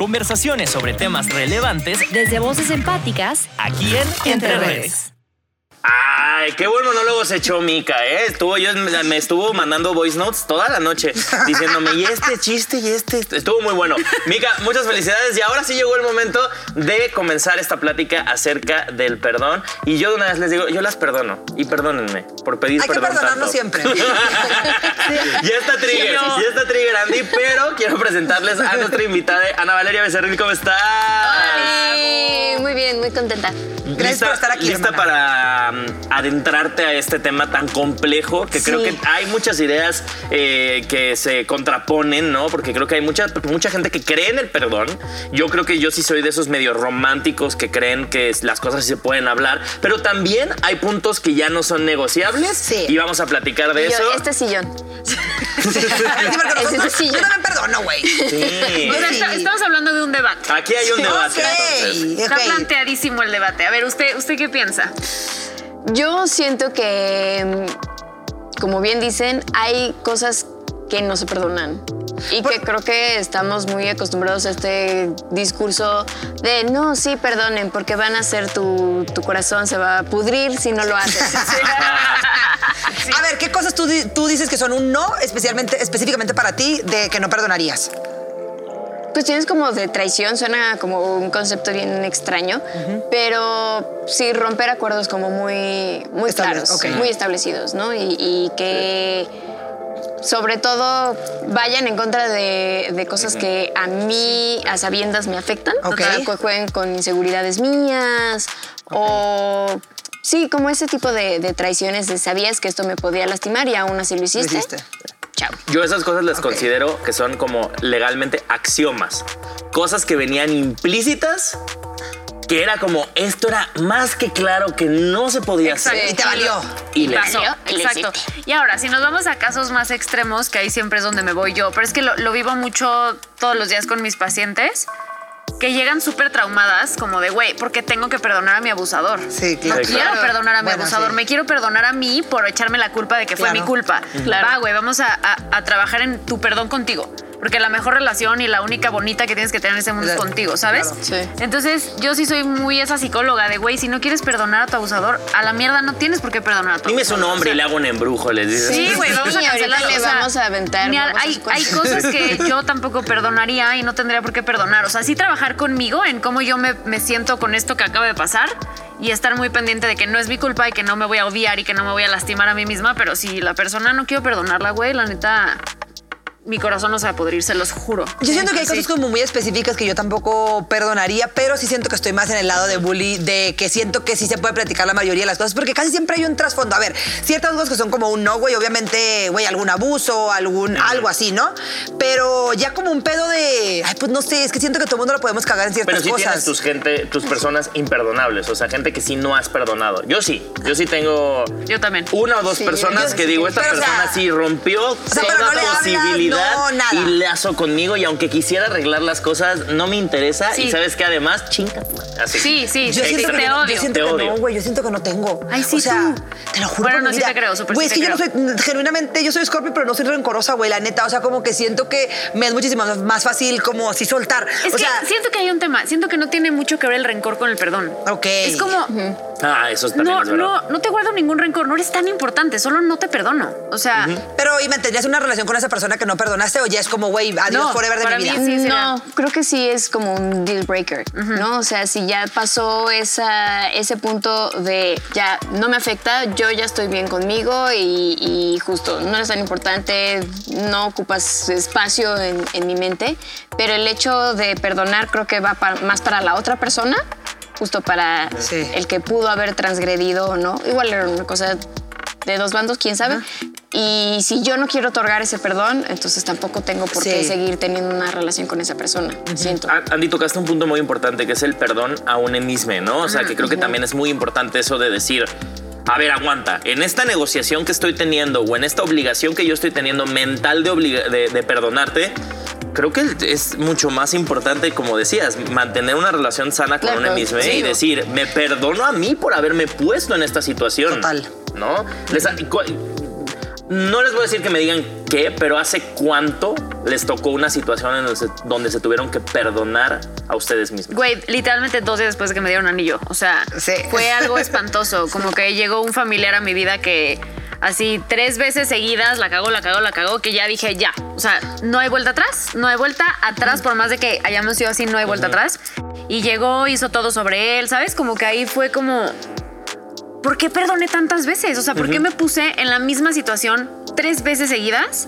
Conversaciones sobre temas relevantes Desde voces empáticas, aquí en Entre Redes. Ay, qué buen monólogo se echó Mika, ¿eh? Estuvo, yo, me estuvo mandando voice notes toda la noche diciéndome, y este chiste, y este. Estuvo muy bueno. Mika, muchas felicidades. Y ahora sí llegó el momento de comenzar esta plática acerca del perdón. Y yo de una vez les digo, yo las perdono. Y perdónenme por pedir Hay que perdón. perdonarnos tanto. siempre. Ya está trigger, ya está trigger, Andy, pero quiero presentarles a nuestra invitada, Ana Valeria Becerril. ¿Cómo estás? Ay, muy bien, muy contenta. Gracias por estar aquí, Lista hermana. para um, adentrarte a este tema tan complejo que creo que hay muchas ideas eh, que se contraponen, ¿no? Porque creo que hay mucha, mucha gente que cree en el perdón. Yo creo que yo sí soy de esos medio románticos que creen que las cosas sí se pueden hablar, pero también hay puntos que ya no son negociables Sí. y vamos a platicar de Yo, eso. este sillón. Sí, nosotros- sí yo yo. también perdono, güey. Sí. O sea, Sí. está- estamos hablando de un debate. Aquí hay un debate. Ok, entonces. Está planteadísimo el debate. A ver, ¿usted, ¿usted qué piensa? Yo siento que, como bien dicen, hay cosas que no se perdonan. Y que creo que estamos muy acostumbrados a este discurso de no, sí, perdonen, porque van a hacer tu, tu corazón se va a pudrir si no lo haces. A ver, ¿qué cosas tú, tú dices que son un no, especialmente, específicamente para ti, de que no perdonarías? Cuestiones como de traición suena como un concepto bien extraño, pero sí romper acuerdos como muy, muy Estable- claros, muy establecidos, ¿no? Y, y que sobre todo vayan en contra de, de cosas que a mí, a sabiendas, me afectan, Ok. O sea, que jueguen con inseguridades mías o... Sí, como ese tipo de, de traiciones de sabías que esto me podía lastimar y aún así lo hiciste. hiciste. Chao. Yo esas cosas las considero que son como legalmente axiomas. Cosas que venían implícitas, que era como, esto era más que claro que no se podía hacer. Y te valió. Y le- pasó. Exacto. Y ahora, si nos vamos a casos más extremos, que ahí siempre es donde me voy yo, pero es que lo, lo vivo mucho todos los días con mis pacientes, que llegan súper traumadas, como de, güey, porque tengo que perdonar a mi abusador. Sí, No claro. quiero perdonar a mi Bueno, abusador, sí. me quiero perdonar a mí por echarme la culpa de que fue mi culpa. Claro. Va, güey, vamos a, a- a trabajar en tu perdón contigo. Porque la mejor relación y la única bonita que tienes que tener en ese mundo es contigo, ¿sabes? Claro. Sí. Entonces, yo sí soy muy esa psicóloga de, güey, si no quieres perdonar a tu abusador, a la mierda no tienes por qué perdonar a tu Dime su nombre O y le sea, hago un embrujo, les dices. Sí, güey, vamos a cancelarlo. le o sea, vamos a aventar ni al- babosas hay, cosas que yo tampoco perdonaría y no tendría por qué perdonar. O sea, sí trabajar conmigo en cómo yo me, me siento con esto que acaba de pasar y estar muy pendiente de que no es mi culpa y que no me voy a odiar y que no me voy a lastimar a mí misma. Pero si la persona no quiero perdonarla, güey, la neta, mi corazón no se va a pudrir, se los juro. Yo siento que hay Sí. cosas como muy específicas que yo tampoco perdonaría, pero sí siento que estoy más en el lado de bully, de que siento que sí se puede platicar la mayoría de las cosas, porque casi siempre hay un trasfondo. A ver, ciertas cosas que son como un no, güey, obviamente, güey, algún abuso, algún algo así, ¿no? Pero ya como un pedo de, ay, pues no sé, es que siento que todo el mundo lo podemos cagar en ciertas Pero sí cosas. tienes tus gente, tus personas imperdonables, o sea, gente que sí no has perdonado. Yo sí, yo sí tengo Yo también. una o dos Sí, personas yo que sí. digo, esta Pero, o sea, persona sí rompió sea, pero toda no le no, nada. y lazo conmigo y aunque quisiera arreglar las cosas, no me interesa Sí. y sabes que además, chinga. Así. Sí, sí, Yo sí, siento, te que, no- odio. yo siento Te que odio. no, güey. Yo siento que no tengo. Ay, sí, O sea, tú. te lo juro. Bueno, no, sí te creo, súper Güey, sí es que te yo no soy, genuinamente, yo soy Scorpio, pero no soy rencorosa, güey, la neta. O sea, como que siento que me es muchísimo más fácil como así soltar. Es o que sea, siento que hay un tema, siento que no tiene mucho que ver el rencor con el perdón. Ok. Es como, Ah, eso también no, es verdad. no, no te guardo ningún rencor, no eres tan importante, solo no te perdono. O sea, pero, ¿y mantendrías una relación con esa persona que no perdonaste o ya es como, güey, adiós No, forever de para mi vida? mí sí no, creo que sí es como un deal breaker, ¿no? O sea, si ya pasó esa, ese punto de ya no me afecta, yo ya estoy bien conmigo y, y justo no eres tan importante, no ocupas espacio en, en mi mente, pero el hecho de perdonar creo que va pa- más para la otra persona, justo para Sí. el que pudo haber transgredido o no. Igual era una cosa de dos bandos, quién sabe. Y si yo no quiero otorgar ese perdón, entonces tampoco tengo por qué seguir teniendo una relación con esa persona. Siento. A- Andy, tocaste un punto muy importante que es el perdón a un mismo, ¿no? O sea, que creo que también es muy importante eso de decir, a ver, aguanta, en esta negociación que estoy teniendo o en esta obligación que yo estoy teniendo mental de, de perdonarte, creo que es mucho más importante, como decías, mantener una relación sana con Claro, uno mismo sí. y decir, me perdono a mí por haberme puesto en esta situación. Total. ¿No? Les- no les voy a decir que me digan qué, pero ¿hace cuánto les tocó una situación en donde se, donde se tuvieron que perdonar a ustedes mismos? Güey, literalmente dos días después de que me dieron anillo. O sea, Sí. fue algo espantoso. Como que llegó un familiar a mi vida que así tres veces seguidas la cagó, la cagó, la cagó, que ya dije ya. O sea, no hay vuelta atrás, no hay vuelta atrás, por más de que hayamos sido así, no hay vuelta atrás. Y llegó, hizo todo sobre él, ¿sabes? Como que ahí fue como. ¿Por qué perdoné tantas veces? O sea, ¿por qué me puse en la misma situación tres veces seguidas?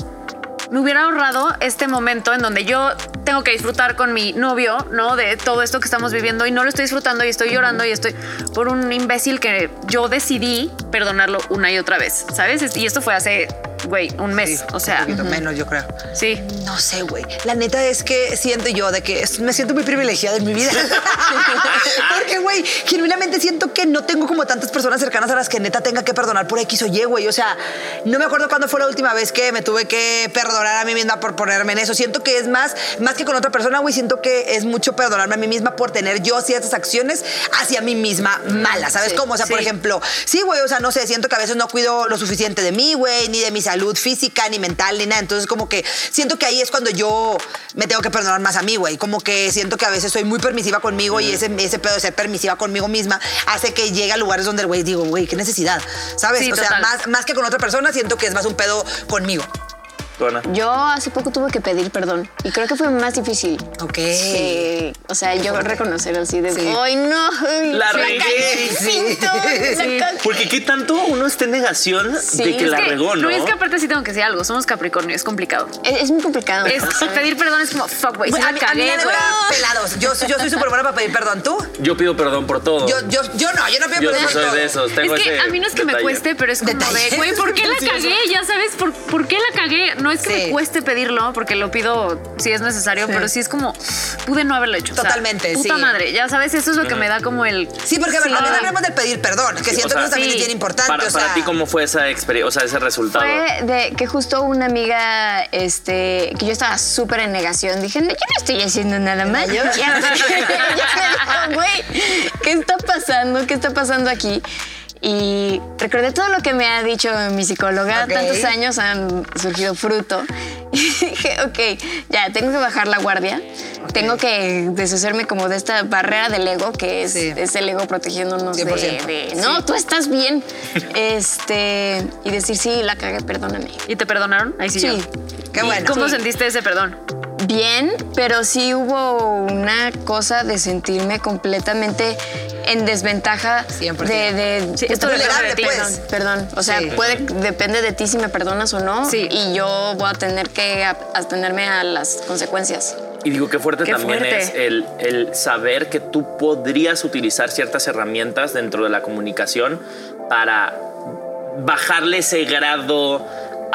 Me hubiera ahorrado este momento en donde yo tengo que disfrutar con mi novio, ¿no? De todo esto que estamos viviendo y no lo estoy disfrutando y estoy llorando y estoy por un imbécil que yo decidí perdonarlo una y otra vez, ¿sabes? Y esto fue hace, güey, un mes. Sí, o sea, Un poquito menos, yo creo. sí. No sé, güey. La neta es que siento yo de que me siento muy privilegiada en mi vida. Porque, güey, genuinamente siento que no tengo como tantas personas cercanas a las que neta tenga que perdonar por X o Y, güey. O sea, no me acuerdo cuándo fue la última vez que me tuve que perdonar a mí misma por ponerme en eso. Siento que es más, más que con otra persona, güey, siento que es mucho perdonarme a mí misma por tener yo ciertas acciones hacia mí misma malas, ¿sabes Sí, cómo? O sea, por ejemplo, sí, güey, o sea, no sé, siento que a veces no cuido lo suficiente de mí, güey, ni de mi salud física, ni mental, ni nada. Entonces, como que siento que ahí es cuando yo me tengo que perdonar más a mí, güey. Como que siento que a veces soy muy permisiva conmigo y ese, ese pedo de ser permisiva conmigo misma hace que llegue a lugares donde el güey digo, güey, qué necesidad, ¿sabes? Sí, o sea, más, más que con otra persona, siento que es más un pedo conmigo. Yo hace poco tuve que pedir perdón y creo que fue más difícil. Ok. que, o sea, yo reconocer así de, Sí. ¡ay, no! La regué". Pinto, la Sí. cagué". Porque qué tanto uno está en negación Sí, de que es la que- regó, ¿no? es que aparte sí tengo que decir algo. Somos Capricornio, es complicado. Es, es muy complicado. Es pedir perdón es como, fuck, güey, Güey, a la a mí neta, pelados. Yo, yo soy súper buena para pedir perdón. ¿Tú? Yo pido perdón por todo. Yo, yo, yo no, yo no pido Yo perdón. por soy todo. de esos. Tengo es que ese a mí no es que me detalle. cueste, pero es como Detalle. de, güey, ¿por qué la cagué? Ya sabes, ¿por, por qué la cagué? No es que Sí. me cueste pedirlo, porque lo pido si es necesario, pero sí es como, pude no haberlo hecho. O sea, Totalmente, puta sí. madre, ya sabes, eso es lo que me da como el... Sí, porque a ver, también hablamos del pedir perdón, que siento o sea, que eso también sí. es bien importante. Para, o sea, para ti, ¿cómo fue esa experiencia, o sea, ese resultado? Fue de que justo una amiga, este, que yo estaba súper en negación. Dije, no, yo no estoy haciendo nada mal. yo? Ya, ya me dijo, güey, ¿qué está pasando? ¿Qué está pasando aquí? Y recordé todo lo que me ha dicho mi psicóloga. Tantos años han surgido fruto. Y dije, ok, ya, tengo que bajar la guardia. Tengo que deshacerme como de esta barrera del ego, que es, Sí. es el ego protegiéndonos de, 100%. de, no, tú estás bien. este, y decir, sí, la cagué, perdóname. ¿Y te perdonaron? Ahí sí, Sí. yo. Qué ¿Y bueno. ¿Cómo sentiste ese perdón? Bien, pero sí hubo una cosa de sentirme completamente en desventaja 100%. de, de Sí, esto Vulnerable, depende de ti. pues. perdón, perdón. O sea, Sí. puede depende de ti si me perdonas o no Sí. y yo voy a tener que atenerme a las consecuencias. Y digo, qué fuerte Qué también fuerte. es el, el saber que tú podrías utilizar ciertas herramientas dentro de la comunicación para bajarle ese grado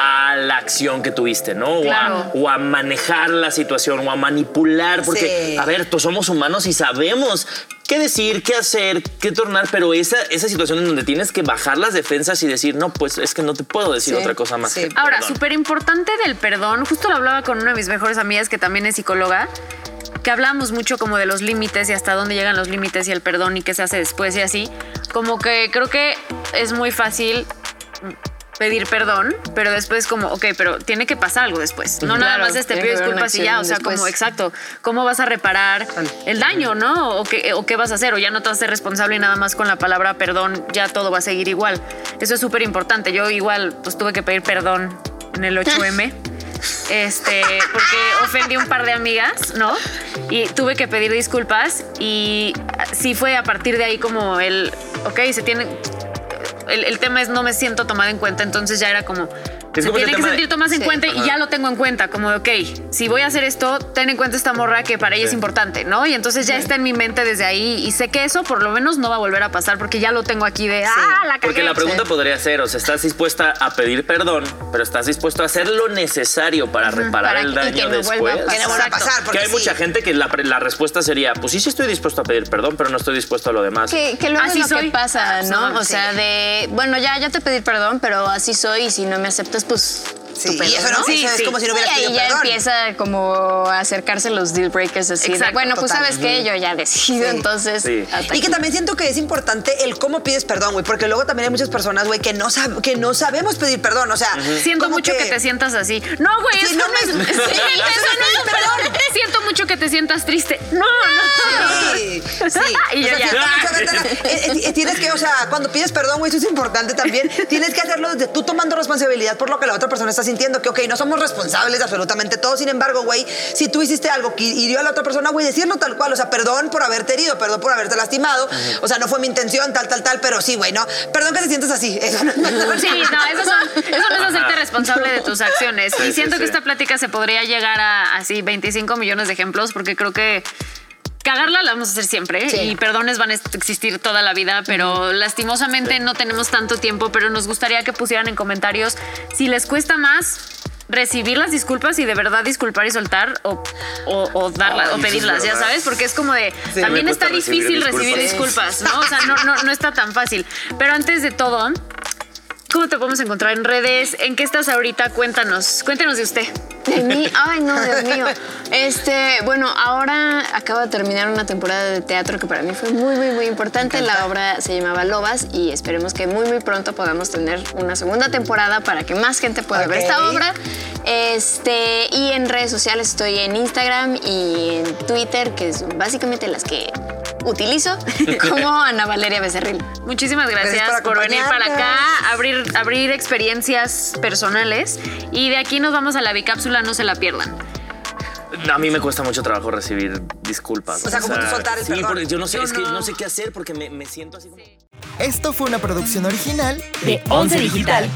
a la acción que tuviste, ¿no? O a- Claro. O, a, manejar la situación o a manipular, porque, Sí. a ver, todos somos humanos y sabemos qué decir, qué hacer, qué tornar, pero esa, esa situación en donde tienes que bajar las defensas y decir, no, pues es que no te puedo decir Sí, otra cosa más. sí. Ahora, perdón". súper importante del perdón, justo lo hablaba con una de mis mejores amigas que también es psicóloga, que hablamos mucho como de los límites y hasta dónde llegan los límites y el perdón y qué se hace después y así. Como que creo que es muy fácil pedir perdón, pero después como, ok, pero tiene que pasar algo después. No nada más este pido disculpas y ya, o sea, como exacto, ¿cómo vas a reparar el daño, no? O qué, o qué vas a hacer, o ya no te vas a ser responsable y nada más con la palabra perdón, ya todo va a seguir igual. Eso es súper importante. Yo igual, pues tuve que pedir perdón en el 8M. Este, porque ofendí un par de amigas, ¿no? Y tuve que pedir disculpas y sí fue a partir de ahí como el, ok, se tiene, el, el tema es no me siento tomada en cuenta, entonces ya era como... Es se tiene que sentir tomadas en Sí. cuenta y ya lo tengo en cuenta, como de, ok, si voy a hacer esto, ten en cuenta esta morra que para ella es importante, ¿no? Y entonces ya está en mi mente desde ahí y sé que eso por lo menos no va a volver a pasar porque ya lo tengo aquí de, ah, la cagué. Porque la pregunta podría ser, o sea, estás dispuesta a pedir perdón, pero estás dispuesto a hacer lo necesario para reparar Para el que- y daño que no después. vuelva a pasar. que no vuelva a Exacto. pasar. Que hay sí. mucha gente que la, respuesta sería, pues sí, sí estoy dispuesto a pedir perdón, pero no estoy dispuesto a lo demás. Que, que luego Así es lo soy. que pasa, ¿no? No, o sea, de, bueno, ya, ya te pedí perdón, pero así soy y si no me aceptas, pues Sí, tu pedo, y eso no- ¿no? eso es como si no Y hubieras ahí pedido ya perdón. empieza como a acercarse los deal breakers así. de, Exacto, bueno, pues total. sabes qué, yo ya decido, Sí. entonces. Sí. hasta Y que aquí. también siento que es importante el cómo pides perdón, güey, porque luego también hay muchas personas, güey, que no sab- que no sabemos pedir perdón, o sea, Siento mucho que... te sientas así. No, güey, Sí, eso no es. Sí, Sí, eso no es un perdón. Siento mucho que te sientas triste. No, no. Sí, sí. Y ya. que Tienes que, o sea, cuando pides perdón, güey, eso es importante también. Tienes que hacerlo desde tú tomando responsabilidad por lo que la otra persona está sintiendo. Que, ok, no somos responsables de absolutamente todo. Sin embargo, güey, si tú hiciste algo que hirió a la otra persona, güey, decirlo tal cual. O sea, perdón por haberte herido, perdón por haberte lastimado. O sea, no fue mi intención, tal, tal, tal, pero sí, güey, ¿no? Perdón que te sientas así. Eso no es. Sí, no, eso, son- eso no es hacerte responsable de tus acciones. Sí, y sí, siento sí. que esta plática se podría llegar a así 25 millones de ejemplos, porque creo que cagarla la vamos a hacer siempre Sí. y perdones van a existir toda la vida, pero lastimosamente no tenemos tanto tiempo, pero nos gustaría que pusieran en comentarios si les cuesta más recibir las disculpas y de verdad disculpar y soltar o, o, o darlas Ay, o pedirlas, ya sabes, porque es como de Sí, también está recibir difícil recibir disculpas. disculpas, ¿no? O sea, no, no, no está tan fácil. Pero antes de todo, ¿cómo te podemos encontrar en redes? ¿En qué estás ahorita? Cuéntanos, cuéntenos de usted. De mí, ay no, Dios mío. Este, bueno, ahora acabo de terminar una temporada de teatro que para mí fue muy, muy, muy importante. La obra se llamaba Lobas y esperemos que muy, muy pronto podamos tener una segunda temporada para que más gente pueda ver esta obra. Este, y en redes sociales estoy en Instagram y en Twitter, que son básicamente las que utilizo, como Ana Valeria Becerril. Muchísimas gracias, Gracias por por, venir para acá, abrir, abrir experiencias personales. Y de aquí nos vamos a la bicápsula, no se la pierdan. A mí me cuesta mucho trabajo recibir disculpas. O sea, como tú soltar el sí, perdón. porque yo no sé, Yo es que no. no sé qué hacer porque me, me siento así como... Esto fue una producción original De Once Digital.